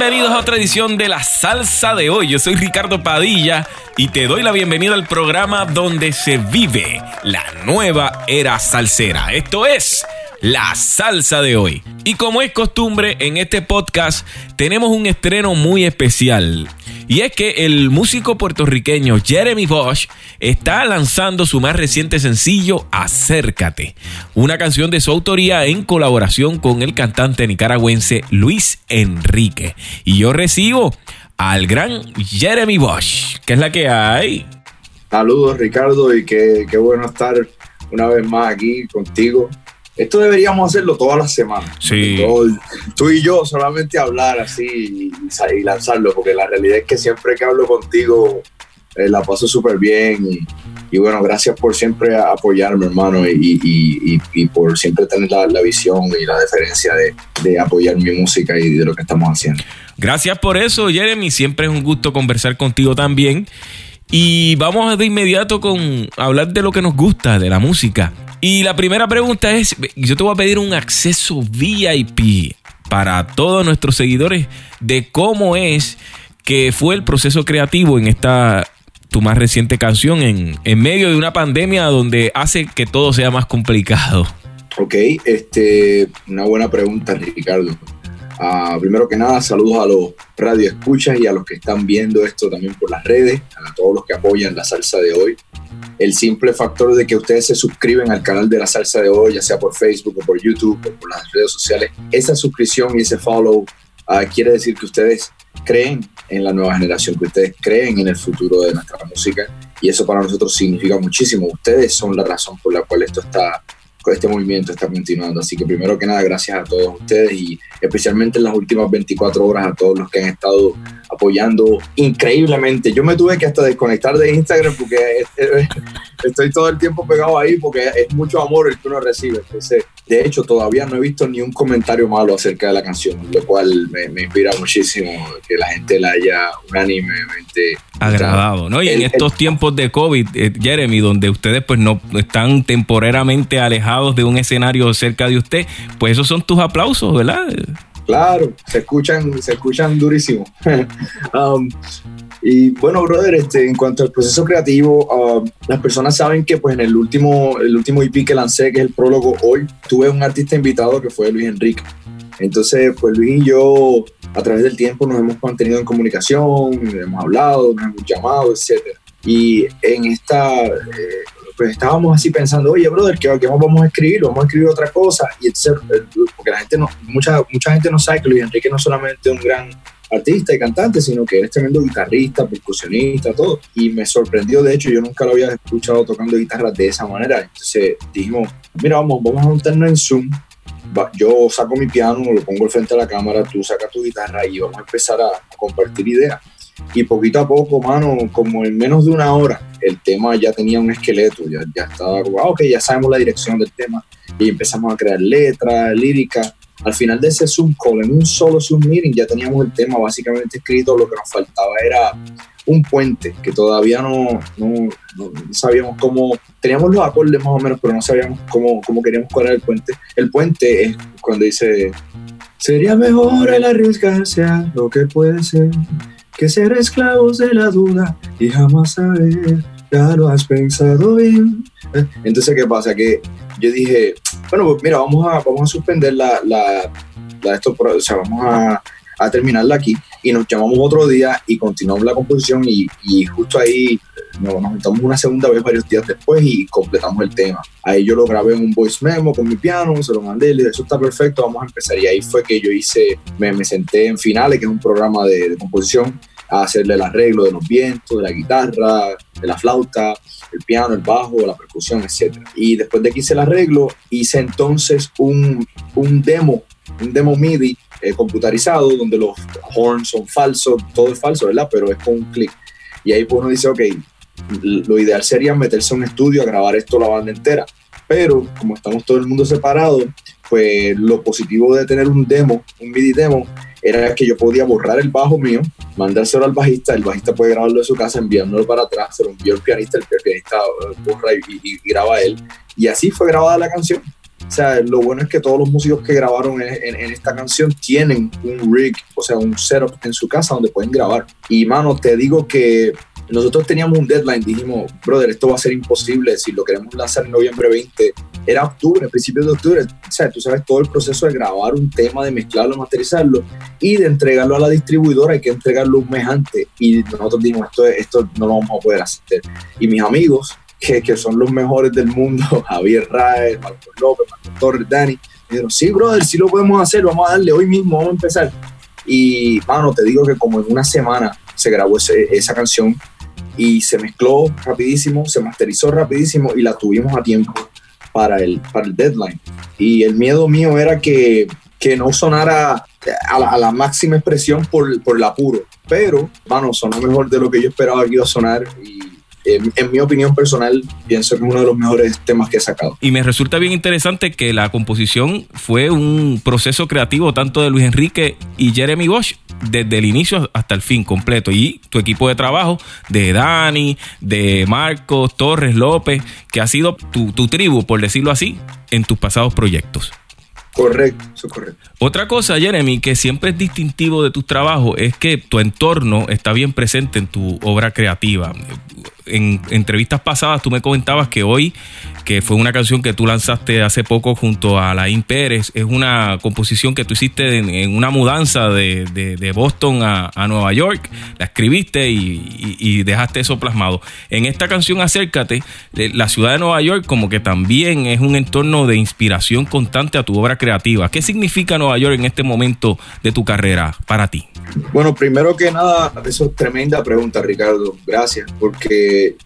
bienvenidos a otra edición de La Salsa de hoy. Yo soy Ricardo Padilla y te doy la bienvenida al programa donde se vive la nueva era salsera. Esto es La Salsa de hoy. Y como es costumbre en este podcast, tenemos un estreno muy especial. Y es que el músico puertorriqueño Jeremy Bosch está lanzando su más reciente sencillo Acércate, una canción de su autoría en colaboración con el cantante nicaragüense Luis Enrique. Y yo recibo al gran Jeremy Bosch, que es la que hay. Saludos Ricardo y qué, qué bueno estar una vez más aquí contigo esto deberíamos hacerlo todas las semanas. Sí. tú y yo solamente hablar así y, lanzarlo, porque la realidad es que siempre que hablo contigo eh, la paso súper bien y, bueno, gracias por siempre apoyarme, hermano, y, por siempre tener la, visión y la deferencia de, de apoyar mi música y de lo que estamos haciendo. Gracias por eso, Jeremy. Siempre es un gusto conversar contigo también. Y vamos de inmediato con hablar de lo que nos gusta, de la música. Y la primera pregunta es, yo te voy a pedir un acceso VIP para todos nuestros seguidores de cómo es que fue el proceso creativo en esta tu más reciente canción en, medio de una pandemia donde hace que todo sea más complicado. Ok, este, una buena pregunta, Ricardo. Ah, primero que nada, saludos a los radioescuchas y a los que están viendo esto también por las redes, a todos los que apoyan la salsa de hoy. El simple factor de que ustedes se suscriben al canal de la salsa de hoy, ya sea por Facebook o por YouTube o por las redes sociales, esa suscripción y ese follow ah, quiere decir que ustedes creen en la nueva generación, que ustedes creen en el futuro de nuestra música y eso para nosotros significa muchísimo. Ustedes son la razón por la cual esto está este movimiento está continuando. Así que primero que nada, gracias a todos ustedes y especialmente en las últimas 24 horas a todos los que han estado apoyando increíblemente. Yo me tuve que hasta desconectar de Instagram porque estoy todo el tiempo pegado ahí porque es mucho amor el que uno recibe. Entonces, de hecho, todavía no he visto ni un comentario malo acerca de la canción, lo cual me, inspira muchísimo que la gente la haya unánimemente agradado, ¿no? Y en estos tiempos de COVID, eh, Jeremy, donde ustedes pues no están temporariamente alejados de un escenario cerca de usted, pues esos son tus aplausos, ¿verdad? Claro, se escuchan, se escuchan durísimo. Um, y bueno, brother, este, en cuanto al proceso creativo, um, las personas saben que pues en el último, el último EP que lancé, que es el prólogo hoy, tuve un artista invitado que fue Luis Enrique. Entonces, pues Luis y yo, a través del tiempo, nos hemos mantenido en comunicación, hemos hablado, nos hemos llamado, etc. Y en esta, eh, pues estábamos así pensando, oye, brother, ¿qué, ¿qué, vamos a escribir? Vamos a escribir otra cosa. Y etc. porque la gente no, mucha, mucha gente no sabe que Luis Enrique no es solamente un gran artista y cantante, sino que es tremendo guitarrista, percusionista, todo. Y me sorprendió, de hecho, yo nunca lo había escuchado tocando guitarra de esa manera. Entonces dijimos, mira, vamos, vamos a juntarnos en Zoom. Yo saco mi piano, lo pongo al frente de la cámara, tú sacas tu guitarra y vamos a empezar a compartir ideas. Y poquito a poco, mano, como en menos de una hora, el tema ya tenía un esqueleto, ya, ya estaba, wow, ok, ya sabemos la dirección del tema. Y empezamos a crear letras, líricas. Al final de ese Zoom call, en un solo Zoom meeting, ya teníamos el tema básicamente escrito. Lo que nos faltaba era un puente que todavía no, no, sabíamos cómo, teníamos los acordes más o menos, pero no sabíamos cómo, cómo queríamos correr el puente. El puente es cuando dice, sería mejor el arriesgarse a lo que puede ser que ser esclavos de la duda y jamás saber, ya lo has pensado bien. Entonces, ¿qué pasa? Que yo dije, bueno, pues mira, vamos a, vamos a suspender la, la, la esto, o sea, vamos a, a, terminarla aquí y nos llamamos otro día y continuamos la composición y, y justo ahí nos, nos juntamos una segunda vez varios días después y completamos el tema. Ahí yo lo grabé en un voice memo con mi piano, se lo mandé, le dije, eso está perfecto, vamos a empezar. Y ahí fue que yo hice, me, me senté en Finales, que es un programa de, de composición, hacerle el arreglo de los vientos, de la guitarra, de la flauta, el piano, el bajo, la percusión, etc. Y después de que hice el arreglo, hice entonces un, un demo, un demo MIDI eh, computarizado donde los horns son falsos, todo es falso, ¿verdad? Pero es con un clic. Y ahí pues uno dice, ok, lo ideal sería meterse a un estudio a grabar esto la banda entera. Pero como estamos todo el mundo separado, pues lo positivo de tener un demo, un MIDI demo, era que yo podía borrar el bajo mío, mandárselo al bajista, el bajista puede grabarlo de su casa, enviándolo para atrás, se lo envió el pianista, el pianista borra y, graba él. Y así fue grabada la canción. O sea, lo bueno es que todos los músicos que grabaron en, esta canción tienen un rig, o sea, un setup en su casa donde pueden grabar. Y mano, te digo que nosotros teníamos un deadline, dijimos, brother, esto va a ser imposible si lo queremos lanzar en noviembre 20. Era octubre, principios de octubre. O sea, tú sabes todo el proceso de grabar un tema, de mezclarlo, masterizarlo y de entregarlo a la distribuidora, hay que entregarlo un mes antes. Y nosotros dijimos, esto, esto no lo vamos a poder hacer. Y mis amigos, que, que son los mejores del mundo, Javier Raez, Marcos López, Marcos Torres, Dani, dijeron, sí, brother, sí lo podemos hacer, vamos a darle hoy mismo, vamos a empezar. Y, mano, te digo que como en una semana se grabó esa canción y se mezcló rapidísimo, se masterizó rapidísimo y la tuvimos a tiempo para el, para el deadline. Y el miedo mío era que, que no sonara a la, máxima expresión por, por el apuro, pero, mano, sonó mejor de lo que yo esperaba que iba a sonar en, mi opinión personal, pienso que es uno de los mejores temas que he sacado. Y me resulta bien interesante que la composición fue un proceso creativo tanto de Luis Enrique y Jeremy Bosch desde el inicio hasta el fin completo. Y tu equipo de trabajo de Dani, de Marcos, Torres, López, que ha sido tu, tu tribu, por decirlo así, en tus pasados proyectos. Correcto, eso es correcto. Otra cosa, Jeremy, que siempre es distintivo de tus trabajos es que tu entorno está bien presente en tu obra creativa en entrevistas pasadas tú me comentabas que hoy, que fue una canción que tú lanzaste hace poco junto a Laín Pérez, es una composición que tú hiciste en, una mudanza de, Boston a, Nueva York, la escribiste y, dejaste eso plasmado. En esta canción Acércate, la ciudad de Nueva York como que también es un entorno de inspiración constante a tu obra creativa. ¿Qué significa Nueva York en este momento de tu carrera para ti? Bueno, primero que nada, eso es tremenda pregunta, Ricardo. Gracias, porque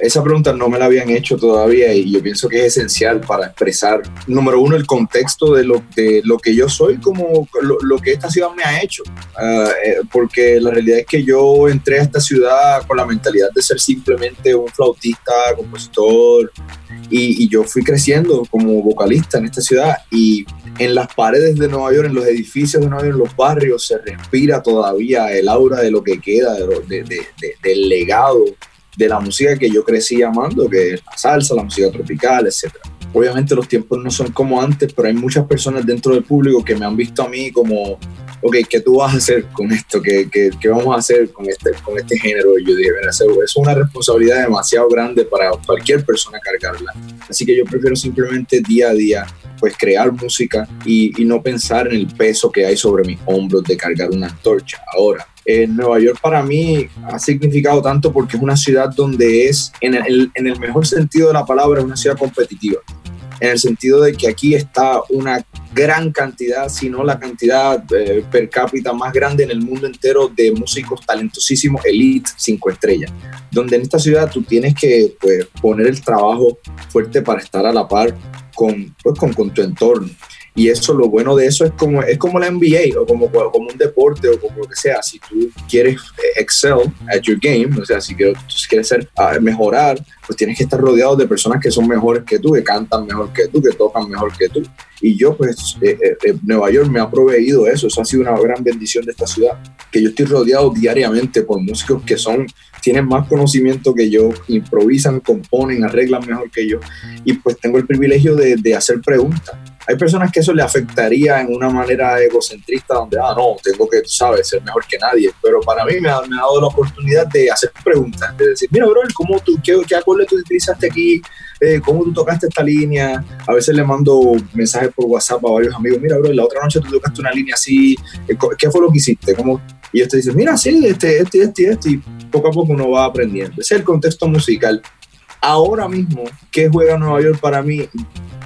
esa pregunta no me la habían hecho todavía y yo pienso que es esencial para expresar, número uno, el contexto de lo, de lo que yo soy, como lo, que esta ciudad me ha hecho. Eh, porque la realidad es que yo entré a esta ciudad con la mentalidad de ser simplemente un flautista, compositor, y, y yo fui creciendo como vocalista en esta ciudad y en las paredes de Nueva York, en los edificios de Nueva York, en los barrios, se respira todavía el aura de lo que queda, de, del legado de la música que yo crecí amando, que es la salsa, la música tropical, etc. Obviamente los tiempos no son como antes, pero hay muchas personas dentro del público que me han visto a mí como, ok, ¿qué tú vas a hacer con esto? ¿Qué, qué, qué vamos a hacer con este, con este género? Y yo dije, es una responsabilidad demasiado grande para cualquier persona cargarla. Así que yo prefiero simplemente día a día pues crear música y, y no pensar en el peso que hay sobre mis hombros de cargar una antorcha. Ahora, Nueva York para mí ha significado tanto porque es una ciudad donde es, en el, en el mejor sentido de la palabra, una ciudad competitiva. En el sentido de que aquí está una gran cantidad, si no la cantidad eh, per cápita más grande en el mundo entero de músicos talentosísimos, elite, cinco estrellas. Donde en esta ciudad tú tienes que pues, poner el trabajo fuerte para estar a la par con, pues, con, con tu entorno. Y eso, lo bueno de eso es como, es como la NBA o como, como un deporte o como lo que sea. Si tú quieres eh, excel at your game, o sea, si quieres, quieres ser, ah, mejorar, pues tienes que estar rodeado de personas que son mejores que tú, que cantan mejor que tú, que tocan mejor que tú. Y yo, pues, eh, eh, Nueva York me ha proveído eso. Eso ha sido una gran bendición de esta ciudad, que yo estoy rodeado diariamente por músicos que son tienen más conocimiento que yo, improvisan, componen, arreglan mejor que yo. Y pues tengo el privilegio de hacer preguntas hay personas que eso le afectaría en una manera egocentrista, donde, ah, no, tengo que, sabes, ser mejor que nadie. Pero para mí me ha, dado la oportunidad de hacer preguntas, de decir, mira, bro, ¿cómo tú, qué, qué acorde tú utilizaste aquí? Eh, ¿Cómo tú tocaste esta línea? A veces le mando mensajes por WhatsApp a varios amigos, mira, bro, la otra noche tú tocaste una línea así, eh, ¿qué fue lo que hiciste? ¿Cómo? Y ellos te dicen, mira, sí, este, este, este, este, y poco a poco uno va aprendiendo. Ese es el contexto musical. Ahora mismo, ¿qué juega Nueva York para mí?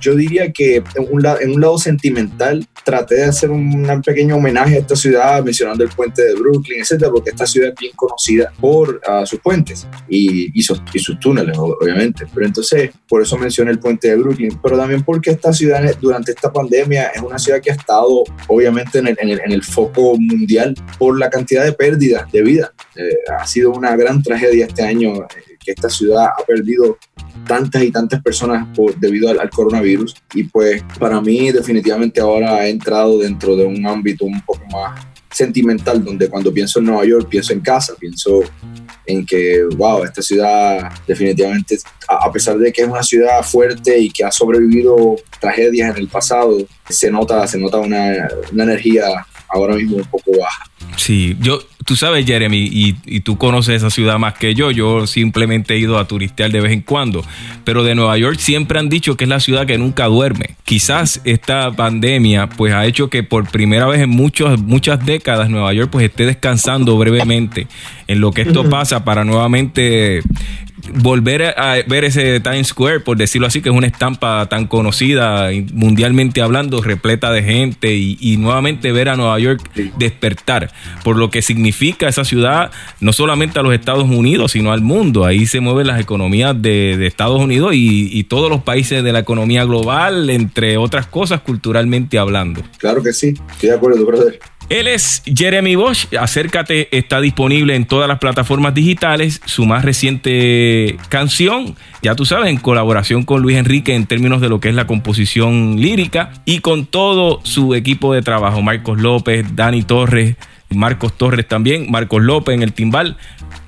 Yo diría que en un, lado, en un lado sentimental traté de hacer un, pequeño homenaje a esta ciudad mencionando el puente de Brooklyn, etcétera, porque esta ciudad es bien conocida por ah, sus puentes y, sus, y, sus, túneles, obviamente. Pero entonces, por eso mencioné el puente de Brooklyn, pero también porque esta ciudad durante esta pandemia es una ciudad que ha estado obviamente en el, en el, foco mundial por la cantidad de pérdidas de vida. Eh, ha sido una gran tragedia este año que esta ciudad ha perdido tantas y tantas personas por, debido al, coronavirus. Y pues para mí definitivamente ahora ha entrado dentro de un ámbito un poco más sentimental, donde cuando pienso en Nueva York pienso en casa, pienso en que, wow, esta ciudad definitivamente, a pesar de que es una ciudad fuerte y que ha sobrevivido tragedias en el pasado, se nota, se nota una, una energía ahora mismo un poco baja. Sí, yo, tú sabes, Jeremy, y, tú conoces esa ciudad más que yo. Yo simplemente he ido a turistear de vez en cuando. Pero de Nueva York siempre han dicho que es la ciudad que nunca duerme. Quizás esta pandemia, pues, ha hecho que por primera vez en muchos, muchas décadas Nueva York, pues, esté descansando brevemente en lo que esto pasa para nuevamente volver a ver ese Times Square, por decirlo así, que es una estampa tan conocida mundialmente hablando, repleta de gente y, nuevamente ver a Nueva York despertar, por lo que significa esa ciudad no solamente a los Estados Unidos, sino al mundo. Ahí se mueven las economías de, Estados Unidos y, y, todos los países de la economía global, entre otras cosas, culturalmente hablando. Claro que sí, estoy de acuerdo, brother. Él es Jeremy Bosch. Acércate está disponible en todas las plataformas digitales. Su más reciente canción, ya tú sabes, en colaboración con Luis Enrique en términos de lo que es la composición lírica y con todo su equipo de trabajo, Marcos López, Dani Torres, Marcos Torres también, Marcos López en el timbal,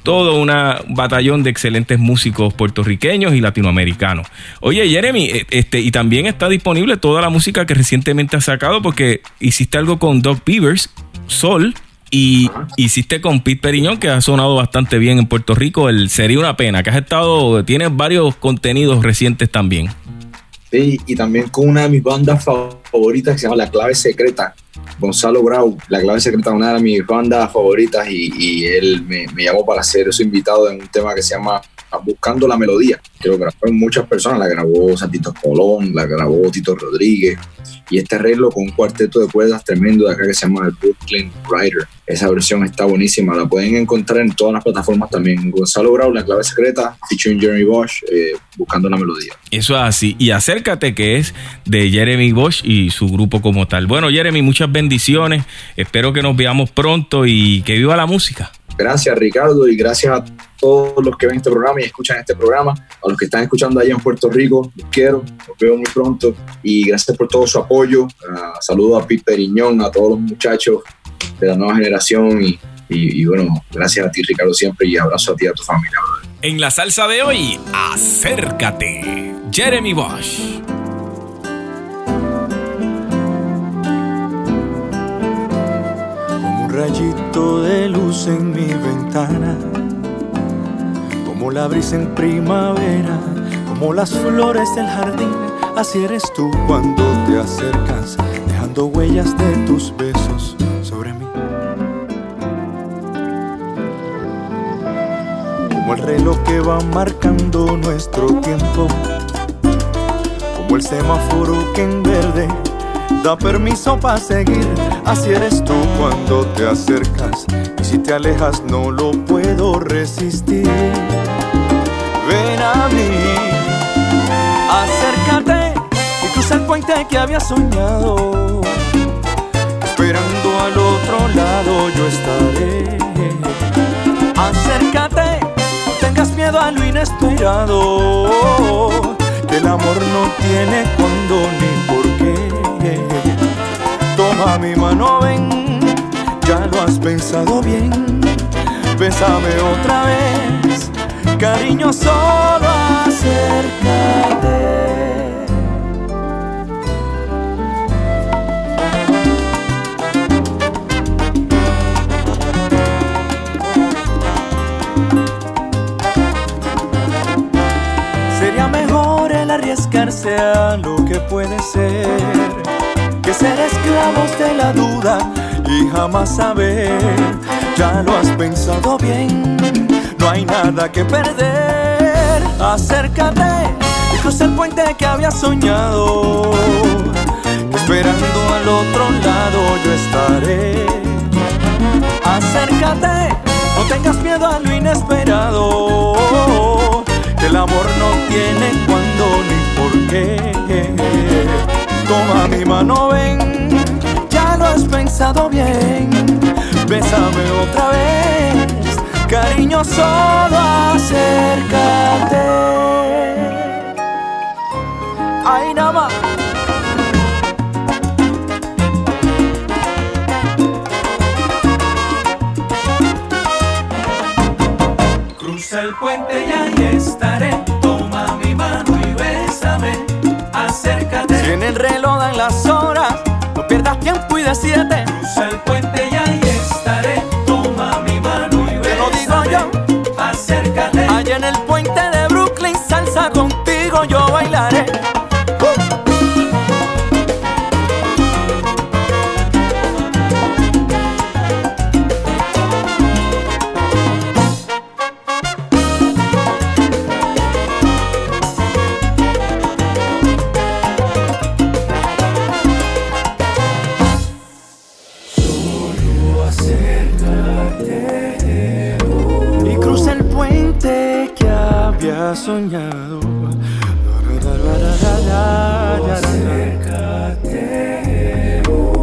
todo un batallón de excelentes músicos puertorriqueños y latinoamericanos. Oye, Jeremy, e, este, y también está disponible toda la música que recientemente has sacado porque hiciste algo con Doc Beavers, Sol, y hiciste con Pete Periñón, que ha sonado bastante bien en Puerto Rico. El Sería una pena, que has estado, tienes varios contenidos recientes también. Sí, y también con una de mis bandas favoritas que se llama La Clave Secreta, Gonzalo Grau, La Clave Secreta, una de mis bandas favoritas, y, él me, me, llamó para ser su invitado en un tema que se llama Buscando la Melodía, que lo grabó muchas personas, la grabó Santito Colón, la grabó Tito Rodríguez, y este arreglo con un cuarteto de cuerdas tremendo de acá que se llama el Brooklyn Rider. Esa versión está buenísima, la pueden encontrar en todas las plataformas también. Gonzalo Grau, La Clave Secreta, featuring Jeremy Bosch, eh, Buscando la Melodía. Eso es así, y acércate que es de Jeremy Bosch y su grupo como tal. Bueno, Jeremy, muchas bendiciones, espero que nos veamos pronto y que viva la música. Gracias Ricardo y gracias a todos los que ven este programa y escuchan este programa, a los que están escuchando allá en Puerto Rico, los quiero, los veo muy pronto y gracias por todo su apoyo. Uh, saludo a Pete Periñón, a todos los muchachos de la nueva generación y, y, bueno, gracias a ti Ricardo siempre y abrazo a ti y a tu familia. En la salsa de hoy, acércate, Jeremy Bosch. Rayito de luz en mi ventana como la brisa en primavera, como las flores del jardín, así eres tú cuando te acercas, dejando huellas de tus besos sobre mí. Como el reloj que va marcando nuestro tiempo, como el semáforo que en verde da permiso para seguir. Así eres tú cuando te acercas y si te alejas no lo puedo resistir. Ven a mí, acércate y cruza el puente que había soñado. Esperando al otro lado yo estaré. Acércate, tengas miedo a lo inesperado. Que el amor no tiene cuando ni por qué. Toma mi mano, ven, ya lo has pensado bien. Bésame otra vez, cariño, solo acércate. La duda y jamás saber. Ya lo has pensado bien, no hay nada que perder. Acércate y cruza el puente que había soñado. Esperando al otro lado yo estaré. Acércate, no tengas miedo a lo inesperado. Que el amor no tiene cuándo ni por qué. Toma mi mano, ven, has pensado bien. Bésame otra vez, cariño, solo acércate. Ay, nada. Cruza el puente y ahí. 7. Cruza el puente. Soñado.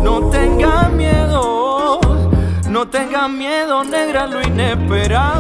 No tenga miedo, no tenga miedo, negra, lo inesperado.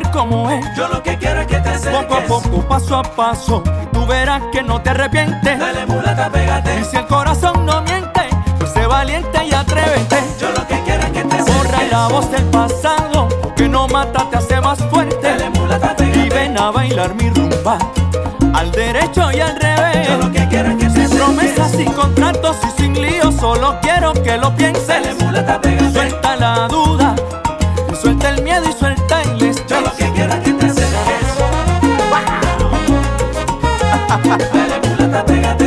Como es. Yo lo que quiero es que te acerques. Poco a poco, paso a paso, y tú verás que no te arrepientes. Dale mulata, Y pégate. si el corazón no miente, pues sé valiente y atrévete. Yo lo que quiero es que te Borra acerques. la voz del pasado, que no mata, te hace más fuerte. Dale mulata, Y pégate. ven a bailar mi rumba, al derecho y al revés. Yo lo que quiero es que te Sin promesas, acerques. sin contratos y sin líos, solo quiero que lo pienses. Dale mulata, pégate. Suelta la duda Solo que quiero que te